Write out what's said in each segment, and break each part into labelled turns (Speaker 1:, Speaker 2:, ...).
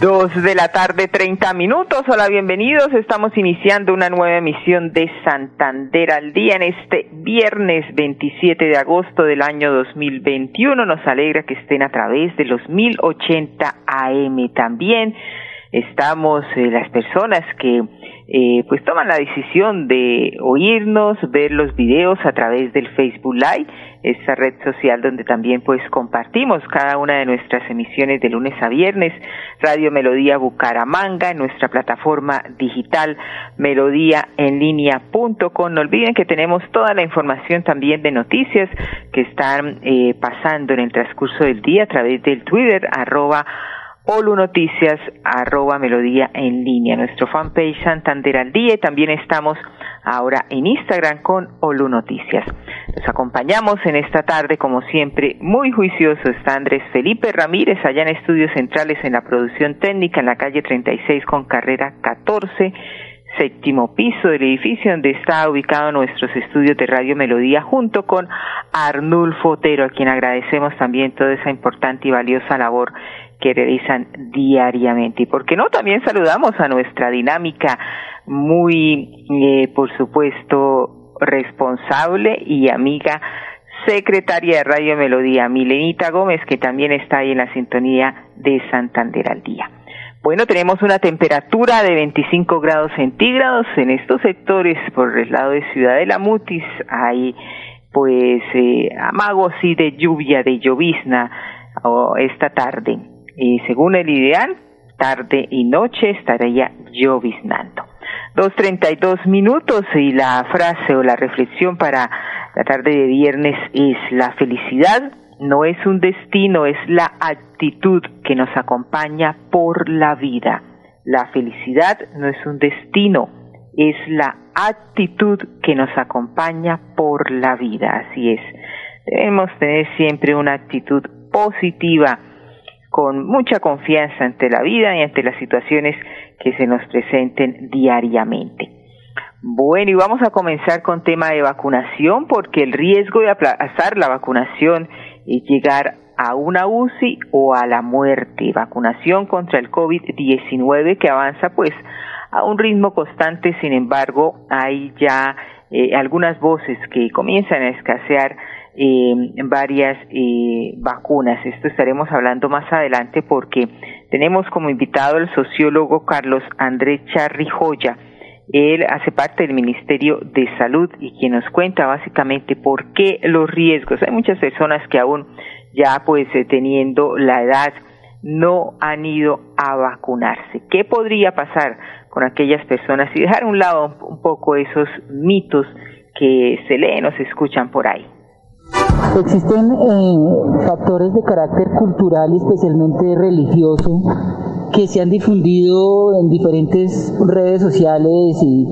Speaker 1: Dos de la tarde, treinta minutos. Hola, bienvenidos. Estamos iniciando una nueva emisión de Santander al día en este viernes 27 de agosto del año 2021. Nos alegra que estén a través de los 1080 AM también. Estamos eh, las personas que eh, pues toman la decisión de oírnos, ver los videos a través del Facebook Live, esta red social donde también pues compartimos cada una de nuestras emisiones de lunes a viernes, Radio Melodía Bucaramanga, en nuestra plataforma digital melodía en línea.com. No olviden que tenemos toda la información también de noticias que están eh, pasando en el transcurso del día a través del Twitter, arroba Olu Noticias, arroba Melodía en línea, nuestro fanpage Santander al día y también estamos ahora en Instagram con Olu Noticias. Nos acompañamos en esta tarde, como siempre, muy juicioso está Andrés Felipe Ramírez, allá en Estudios Centrales en la producción técnica en la calle 36 con carrera 14 séptimo piso del edificio donde está ubicado nuestros estudios de Radio Melodía junto con Arnulfo Otero, a quien agradecemos también toda esa importante y valiosa labor que realizan diariamente. Y por qué no, también saludamos a nuestra dinámica muy, eh, por supuesto, responsable y amiga secretaria de Radio Melodía, Milenita Gómez, que también está ahí en la sintonía de Santander al día. Bueno, tenemos una temperatura de 25 grados centígrados en estos sectores por el lado de Ciudad de la Mutis. Hay pues eh, amagos y de lluvia, de llovizna esta tarde. Y según el ideal, tarde y noche estaría lloviznando. Dos treinta y dos minutos y la frase o la reflexión para la tarde de viernes es la felicidad no es un destino, es la actitud que nos acompaña por la vida. La felicidad no es un destino, es la actitud que nos acompaña por la vida. Así es. Debemos tener siempre una actitud positiva, con mucha confianza ante la vida y ante las situaciones que se nos presenten diariamente. Bueno, y vamos a comenzar con tema de vacunación porque el riesgo de aplazar la vacunación es llegar a una UCI o a la muerte. Vacunación contra el COVID-19 que avanza pues a un ritmo constante, sin embargo, hay ya eh, algunas voces que comienzan a escasear eh, varias eh, vacunas. Esto estaremos hablando más adelante porque tenemos como invitado al sociólogo Carlos Andrés Charrijoya. Él hace parte del Ministerio de Salud y quien nos cuenta básicamente por qué los riesgos. Hay muchas personas que aún ya pues eh, teniendo la edad no han ido a vacunarse. ¿Qué podría pasar con aquellas personas y dejar a un lado un poco esos mitos que se leen o se escuchan por ahí?
Speaker 2: Existen eh, factores de carácter cultural y especialmente religioso que se han difundido en diferentes redes sociales y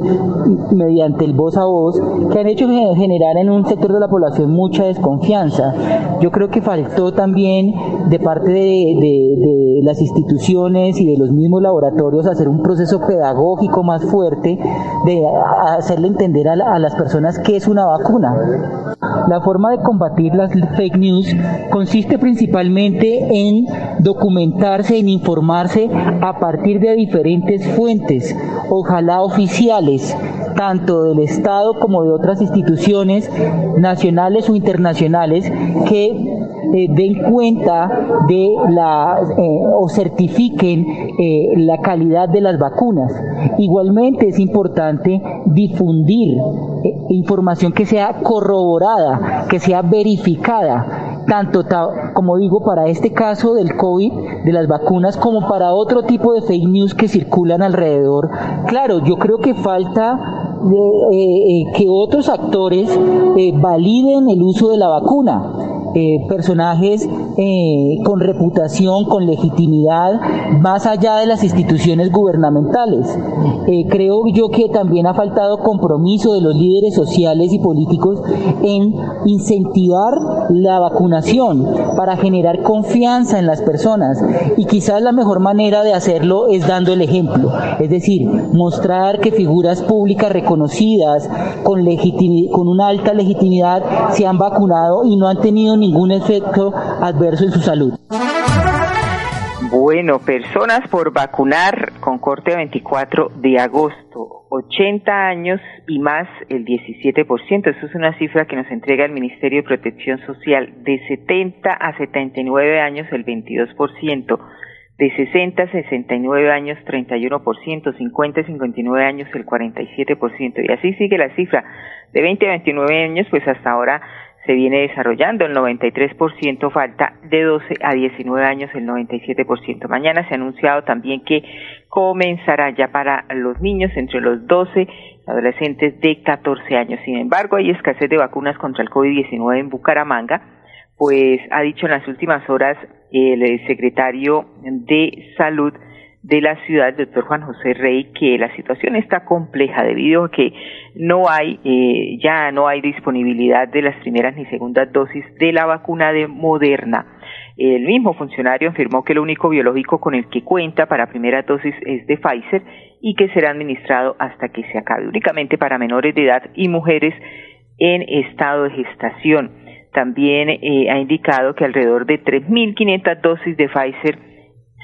Speaker 2: mediante el voz a voz, que han hecho generar en un sector de la población mucha desconfianza. Yo creo que faltó también de parte de, las instituciones y de los mismos laboratorios hacer un proceso pedagógico más fuerte de hacerle entender a, las personas qué es una vacuna. La forma de combatir las fake news consiste principalmente en documentarse, en informarse a partir de diferentes fuentes, ojalá oficiales, tanto del Estado como de otras instituciones nacionales o internacionales que eh, den cuenta de la eh, o certifiquen eh, la calidad de las vacunas. Igualmente es importante difundir información que sea corroborada, que sea verificada tanto como digo para este caso del COVID, de las vacunas, como para otro tipo de fake news que circulan alrededor. Claro, yo creo que falta eh, eh, que otros actores eh, validen el uso de la vacuna. Eh, personajes eh, con reputación, con legitimidad, más allá de las instituciones gubernamentales. Eh, creo yo que también ha faltado compromiso de los líderes sociales y políticos en incentivar la vacunación para generar confianza en las personas y quizás la mejor manera de hacerlo es dando el ejemplo, es decir, mostrar que figuras públicas reconocidas con, con una alta legitimidad se han vacunado y no han tenido ningún efecto adverso en su salud.
Speaker 1: Bueno, personas por vacunar con corte 24 de agosto, 80 años y más el 17%. Eso es una cifra que nos entrega el Ministerio de Protección Social. De 70 a 79 años el 22%, de 60 a 69 años 31%, 50 a 59 años el 47%. Y así sigue la cifra. De 20 a 29 años, pues hasta ahora se viene desarrollando, el 93% falta, de 12 a 19 años el 97%. Mañana se ha anunciado también que comenzará ya para los niños entre los 12 y adolescentes de 14 años. Sin embargo, hay escasez de vacunas contra el COVID-19 en Bucaramanga, pues ha dicho en las últimas horas el secretario de Salud de la ciudad, el doctor Juan José Rey, que la situación está compleja debido a que no hay, eh, ya no hay disponibilidad de las primeras ni segundas dosis de la vacuna de Moderna. El mismo funcionario afirmó que el único biológico con el que cuenta para primera dosis es de Pfizer y que será administrado hasta que se acabe, únicamente para menores de edad y mujeres en estado de gestación. También eh, ha indicado que alrededor de 3.500 dosis de Pfizer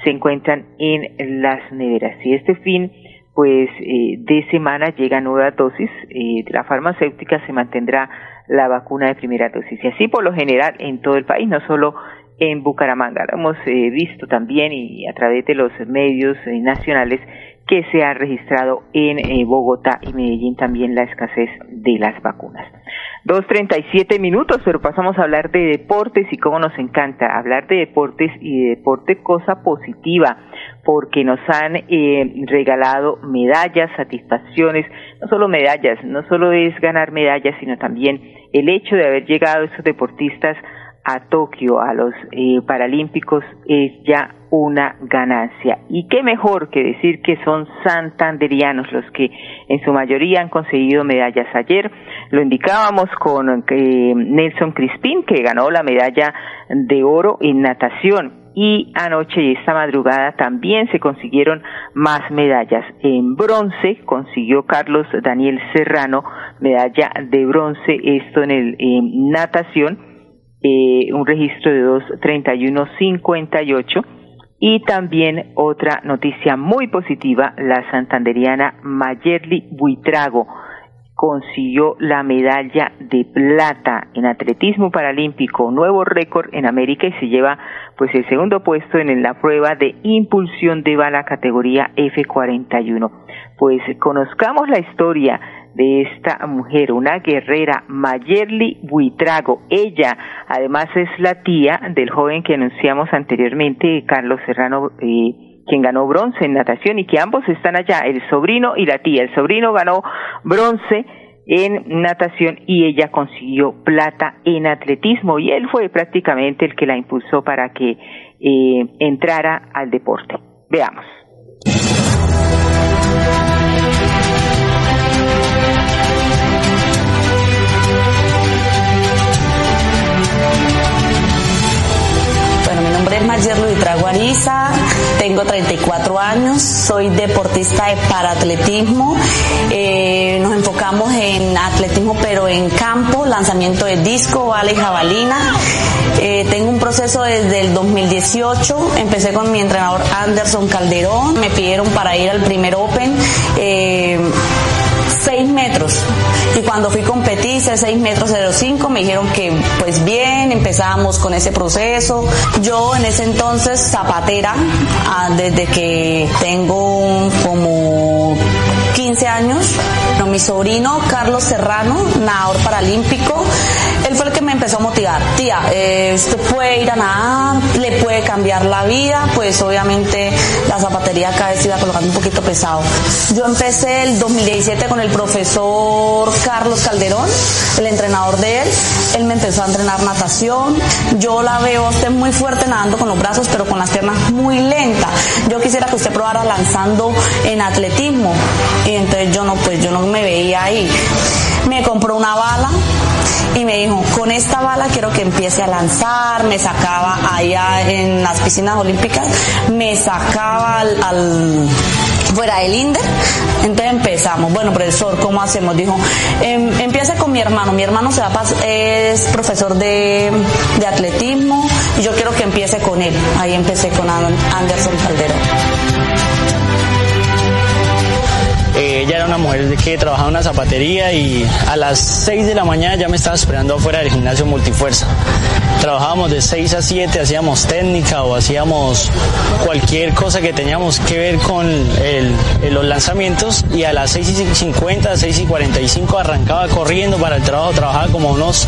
Speaker 1: se encuentran en las neveras. Y este fin, pues, eh, de semana llega nueva dosis eh, de la farmacéutica, se mantendrá la vacuna de primera dosis. Y así por lo general en todo el país, no solo en Bucaramanga. Lo hemos eh, visto también y a través de los medios nacionales que se ha registrado en Bogotá y Medellín también la escasez de las vacunas. Dos treinta y siete minutos, pero pasamos a hablar de deportes y cómo nos encanta hablar de deportes y de deporte cosa positiva, porque nos han eh, regalado medallas, satisfacciones, no solo medallas, no solo es ganar medallas, sino también el hecho de haber llegado esos deportistas a Tokio, a los eh, Paralímpicos, es ya una ganancia. Y qué mejor que decir que son santanderianos los que en su mayoría han conseguido medallas. Ayer lo indicábamos con eh, Nelson Crispín, que ganó la medalla de oro en natación. Y anoche y esta madrugada también se consiguieron más medallas. En bronce consiguió Carlos Daniel Serrano medalla de bronce, esto en el en natación eh, un registro de 2.31.58 y también otra noticia muy positiva, la santanderiana Mayerly Buitrago consiguió la medalla de plata en atletismo paralímpico, nuevo récord en América y se lleva pues el segundo puesto en la prueba de impulsión de bala categoría F41. Pues conozcamos la historia de esta mujer, una guerrera, Mayerly Buitrago. Ella, además, es la tía del joven que anunciamos anteriormente, Carlos Serrano, eh, quien ganó bronce en natación y que ambos están allá, el sobrino y la tía. El sobrino ganó bronce en natación y ella consiguió plata en atletismo y él fue prácticamente el que la impulsó para que eh, entrara al deporte. Veamos.
Speaker 3: Nombre es Mayerlo Traguariza, tengo 34 años, soy deportista de paratletismo. Eh, nos enfocamos en atletismo pero en campo, lanzamiento de disco, bala y jabalina. Eh, tengo un proceso desde el 2018, empecé con mi entrenador Anderson Calderón, me pidieron para ir al primer Open. Eh, 6 metros. Y cuando fui competir, hice 6 metros 05, me dijeron que pues bien, empezamos con ese proceso. Yo en ese entonces zapatera, ah, desde que tengo como 15 años, no, mi sobrino Carlos Serrano, nadador paralímpico, él fue el que me empezó a motivar. Tía, eh, usted puede ir a nadar, le puede cambiar la vida, pues obviamente la zapatería cada vez iba colocando un poquito pesado. Yo empecé el 2017 con el profesor Carlos Calderón, el entrenador de él. Él me empezó a entrenar natación. Yo la veo usted muy fuerte nadando con los brazos, pero con las piernas muy lenta. Yo quisiera que usted probara lanzando en atletismo. Y entonces yo no, pues yo no me veía ahí. Me compró una bala y me dijo, con esta bala quiero que empiece a lanzar, me sacaba allá en las piscinas olímpicas, me sacaba al, fuera del INDER, entonces empezamos, bueno profesor, ¿cómo hacemos? Dijo, em, empiece con mi hermano, mi hermano se va es profesor de, de atletismo y yo quiero que empiece con él, ahí empecé con Anderson Calderón.
Speaker 4: Era una mujer que trabajaba en una zapatería y a las 6 de la mañana ya me estaba esperando afuera del gimnasio multifuerza. Trabajábamos de 6 a 7, hacíamos técnica o hacíamos cualquier cosa que teníamos que ver con los lanzamientos y a las 6 y 50, 6 y 45 arrancaba corriendo para el trabajo, trabajaba como unos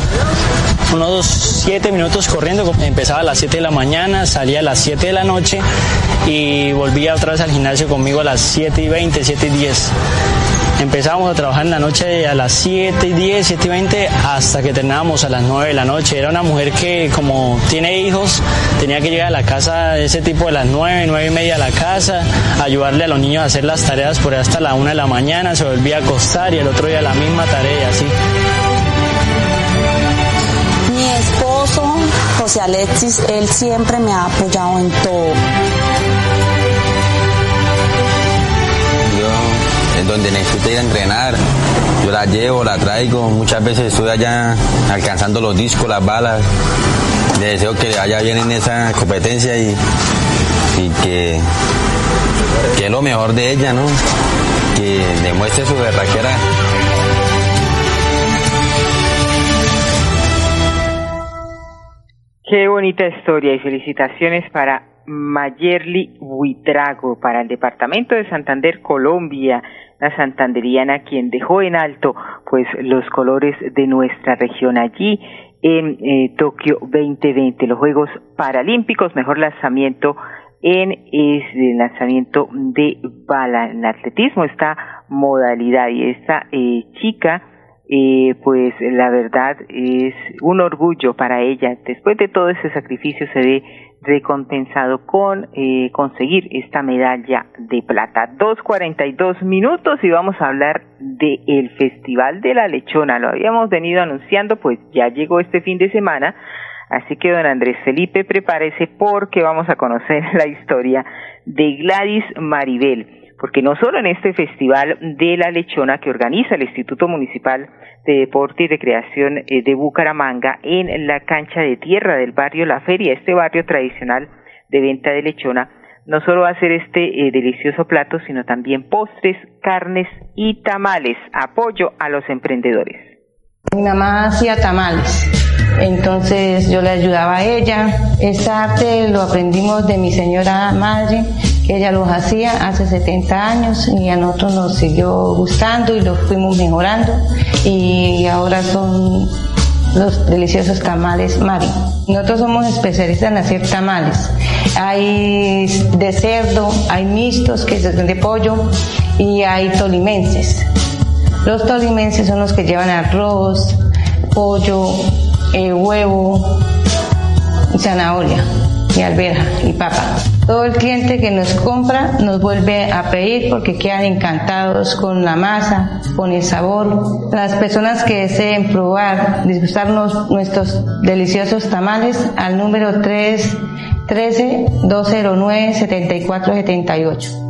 Speaker 4: unos 7 minutos corriendo, empezaba a las 7 de la mañana, salía a las 7 de la noche y volvía otra vez al gimnasio conmigo a las 7 y 20, 7 y 10. Empezábamos a trabajar en la noche a las 7 y 10, 7 y 20 hasta que terminábamos a las 9 de la noche. Era una mujer que como tiene hijos tenía que llegar a la casa ese tipo de las 9, 9 y media a la casa, ayudarle a los niños a hacer las tareas por hasta la 1 de la mañana, se volvía a acostar y el otro día la misma tarea, así.
Speaker 3: Mi esposo, José Alexis, él siempre me ha apoyado en todo
Speaker 5: donde necesito ir a entrenar, yo la llevo, la traigo, muchas veces estoy allá alcanzando los discos, las balas. Le deseo que vaya bien en esa competencia y, que, que es lo mejor de ella, ¿no? Que demuestre su berraquera.
Speaker 1: Qué bonita historia y felicitaciones para Mayerly Huitrago, para el Departamento de Santander, Colombia la santanderiana quien dejó en alto pues los colores de nuestra región allí en eh, Tokio 2020, los Juegos Paralímpicos, mejor lanzamiento en el lanzamiento de bala en atletismo esta modalidad y esta eh, chica eh, pues la verdad es un orgullo para ella. Después de todo ese sacrificio se ve recompensado con eh, conseguir esta medalla de plata. Dos cuarenta y dos minutos y vamos a hablar del el Festival de la Lechona. Lo habíamos venido anunciando, pues ya llegó este fin de semana. Así que don Andrés Felipe, prepárese porque vamos a conocer la historia de Gladys Maribel porque no solo en este Festival de la Lechona que organiza el Instituto Municipal de Deporte y Recreación eh, de Bucaramanga en la cancha de tierra del barrio La Feria, este barrio tradicional de venta de lechona, no solo va a ser este eh, delicioso plato, sino también postres, carnes y tamales. Apoyo a los emprendedores.
Speaker 6: Mi mamá hacía tamales, entonces yo le ayudaba a ella. Este arte lo aprendimos de mi señora madre ella los hacía hace 70 años y a nosotros nos siguió gustando y los fuimos mejorando y ahora son los deliciosos tamales Mari. Nosotros somos especialistas en hacer tamales. Hay de cerdo, hay mixtos que son de pollo y hay tolimenses. Los tolimenses son los que llevan arroz, pollo, eh, huevo zanahoria y alberja y papa. Todo el cliente que nos compra nos vuelve a pedir porque quedan encantados con la masa, con el sabor. Las personas que deseen probar, disgustarnos nuestros deliciosos tamales al número 3 13 209 7478.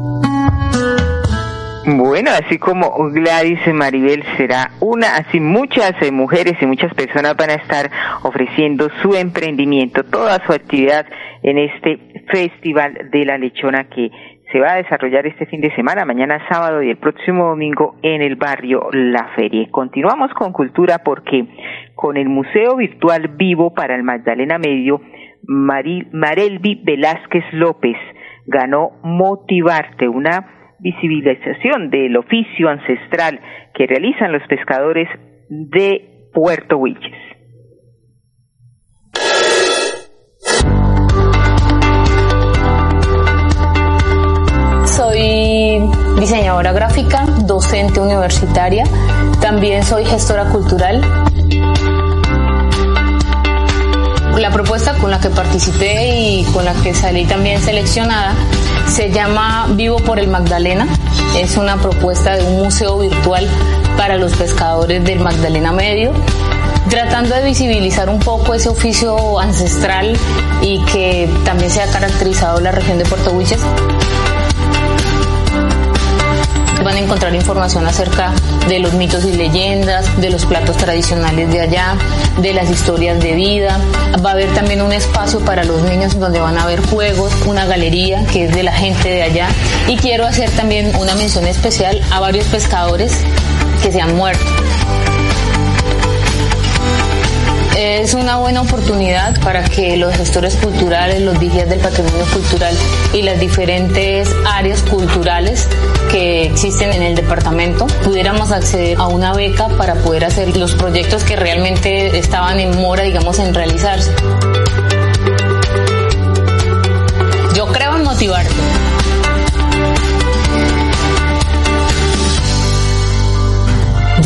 Speaker 1: Bueno, así como Gladys Maribel será una, así muchas eh, mujeres y muchas personas van a estar ofreciendo su emprendimiento, toda su actividad en este Festival de la Lechona que se va a desarrollar este fin de semana, mañana sábado y el próximo domingo en el barrio La Feria. Continuamos con cultura porque con el Museo Virtual Vivo para el Magdalena Medio, Marelvi Velázquez López ganó Motivarte, una visibilización del oficio ancestral que realizan los pescadores de Puerto Wilches.
Speaker 7: Soy diseñadora gráfica, docente universitaria, también soy gestora cultural la que participé y con la que salí también seleccionada se llama Vivo por el Magdalena. Es una propuesta de un museo virtual para los pescadores del Magdalena Medio tratando de visibilizar un poco ese oficio ancestral y que también se ha caracterizado la región de Puerto Wilches van a encontrar información acerca de los mitos y leyendas, de los platos tradicionales de allá, de las historias de vida. Va a haber también un espacio para los niños donde van a haber juegos, una galería que es de la gente de allá. Y quiero hacer también una mención especial a varios pescadores que se han muerto es una buena oportunidad para que los gestores culturales, los vigías del patrimonio cultural y las diferentes áreas culturales que existen en el departamento pudiéramos acceder a una beca para poder hacer los proyectos que realmente estaban en mora, digamos, en realizarse. Yo creo en motivarte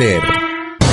Speaker 8: aprender.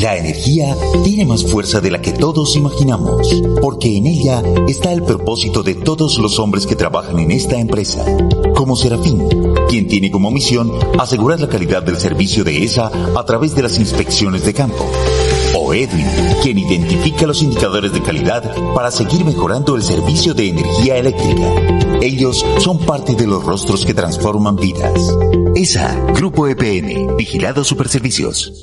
Speaker 9: La energía tiene más fuerza de la que todos imaginamos, porque en ella está el propósito de todos los hombres que trabajan en esta empresa, como Serafín, quien tiene como misión asegurar la calidad del servicio de ESA a través de las inspecciones de campo. O Edwin, quien identifica los indicadores de calidad para seguir mejorando el servicio de energía eléctrica. Ellos son parte de los rostros que transforman vidas. ESA, Grupo EPN, Vigilado Superservicios.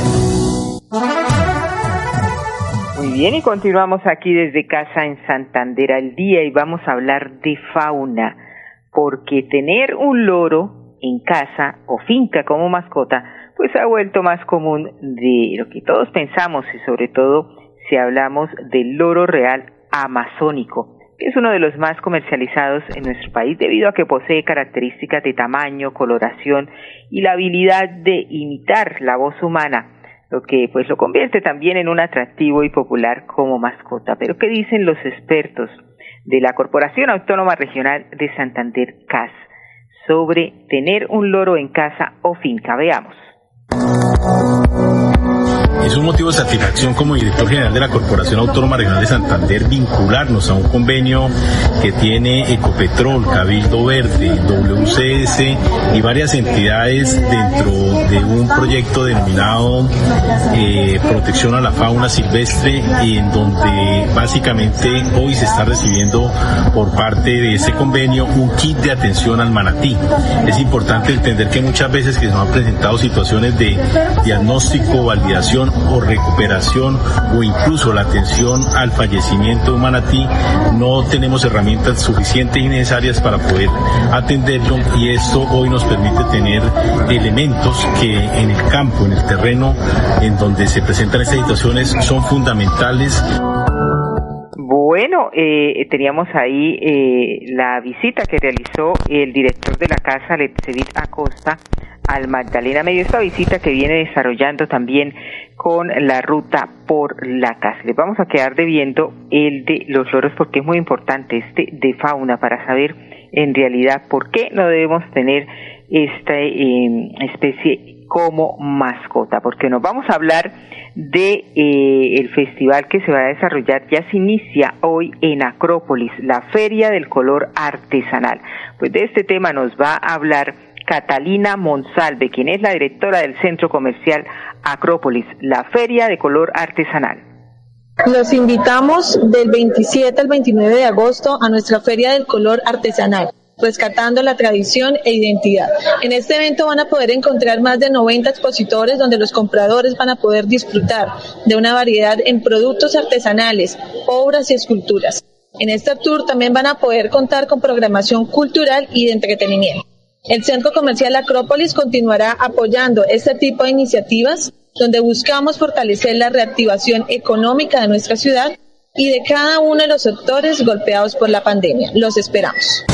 Speaker 1: Muy bien, y continuamos aquí desde casa en Santander al día y vamos a hablar de fauna, porque tener un loro en casa o finca como mascota, pues ha vuelto más común de lo que todos pensamos y sobre todo si hablamos del loro real amazónico, es uno de los más comercializados en nuestro país debido a que posee características de tamaño, coloración y la habilidad de imitar la voz humana lo que pues lo convierte también en un atractivo y popular como mascota. Pero ¿qué dicen los expertos de la Corporación Autónoma Regional de Santander CAS sobre tener un loro en casa o finca? Veamos.
Speaker 10: Es un motivo de satisfacción como director general de la Corporación Autónoma Regional de Santander vincularnos a un convenio que tiene Ecopetrol, Cabildo Verde, WCS y varias entidades dentro de un proyecto denominado eh, Protección a la Fauna Silvestre, en donde básicamente hoy se está recibiendo por parte de ese convenio un kit de atención al manatí. Es importante entender que muchas veces que se nos han presentado situaciones de diagnóstico, validación o recuperación o incluso la atención al fallecimiento de un manatí, no tenemos herramientas suficientes y necesarias para poder atenderlo y esto hoy nos permite tener elementos que en el campo, en el terreno, en donde se presentan estas situaciones son fundamentales.
Speaker 1: Bueno, eh, teníamos ahí eh, la visita que realizó el director de la casa, Letzevit Acosta, al Magdalena Medio. Esta visita que viene desarrollando también con la ruta por la casa. Les vamos a quedar debiendo el de los loros porque es muy importante este de fauna para saber en realidad por qué no debemos tener esta eh, especie como mascota, porque nos vamos a hablar de eh, el festival que se va a desarrollar ya se inicia hoy en Acrópolis, la Feria del Color Artesanal. Pues de este tema nos va a hablar Catalina Monsalve, quien es la directora del Centro Comercial Acrópolis, la Feria de Color Artesanal.
Speaker 11: Los invitamos del 27 al 29 de agosto a nuestra Feria del Color Artesanal rescatando la tradición e identidad. En este evento van a poder encontrar más de 90 expositores donde los compradores van a poder disfrutar de una variedad en productos artesanales, obras y esculturas. En este tour también van a poder contar con programación cultural y de entretenimiento. El Centro Comercial Acrópolis continuará apoyando este tipo de iniciativas donde buscamos fortalecer la reactivación económica de nuestra ciudad y de cada uno de los sectores golpeados por la pandemia. Los esperamos.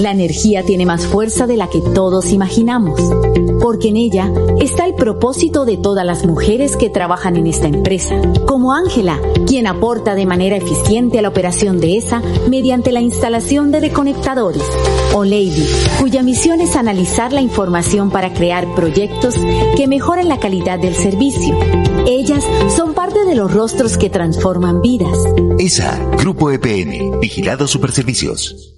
Speaker 12: La energía tiene más fuerza de la que todos imaginamos, porque en ella está el propósito de todas las mujeres que trabajan en esta empresa, como Ángela, quien aporta de manera eficiente a la operación de esa mediante la instalación de reconectadores, o Lady, cuya misión es analizar la información para crear proyectos que mejoren la calidad del servicio. Ellas son parte de los rostros que transforman vidas.
Speaker 13: ESA, Grupo EPN, Vigilado Superservicios.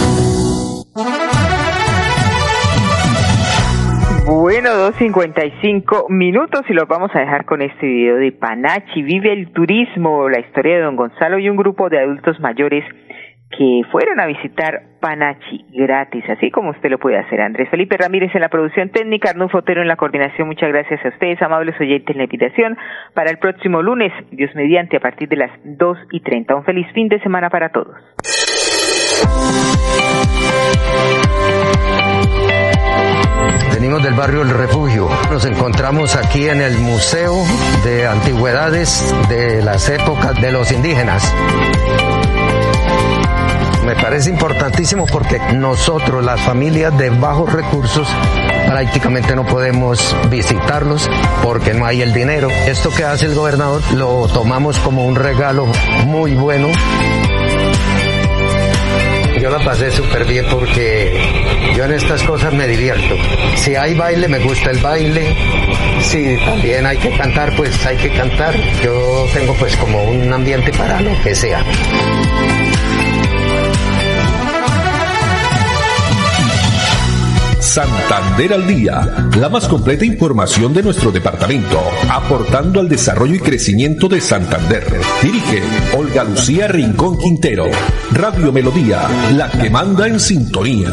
Speaker 1: Bueno, 2.55 minutos y los vamos a dejar con este video de Panachi. Vive el turismo, la historia de don Gonzalo y un grupo de adultos mayores que fueron a visitar Panachi gratis, así como usted lo puede hacer. Andrés Felipe Ramírez en la producción técnica, Arnulfo Fotero en la coordinación. Muchas gracias a ustedes, amables oyentes, en la invitación para el próximo lunes, Dios mediante, a partir de las 2 y 30. Un feliz fin de semana para todos.
Speaker 14: Venimos del barrio El Refugio. Nos encontramos aquí en el Museo de Antigüedades de las épocas de los indígenas. Me parece importantísimo porque nosotros, las familias de bajos recursos, prácticamente no podemos visitarlos porque no hay el dinero. Esto que hace el gobernador lo tomamos como un regalo muy bueno yo la pasé súper bien porque en estas cosas me divierto. Si hay baile, me gusta el baile. Si también hay que cantar, pues hay que cantar. Yo tengo pues como un ambiente para lo que sea.
Speaker 15: Santander al Día, la más completa información de nuestro departamento, aportando al desarrollo y crecimiento de Santander. Dirige Olga Lucía Rincón Quintero. Radio Melodía, la que manda en sintonía.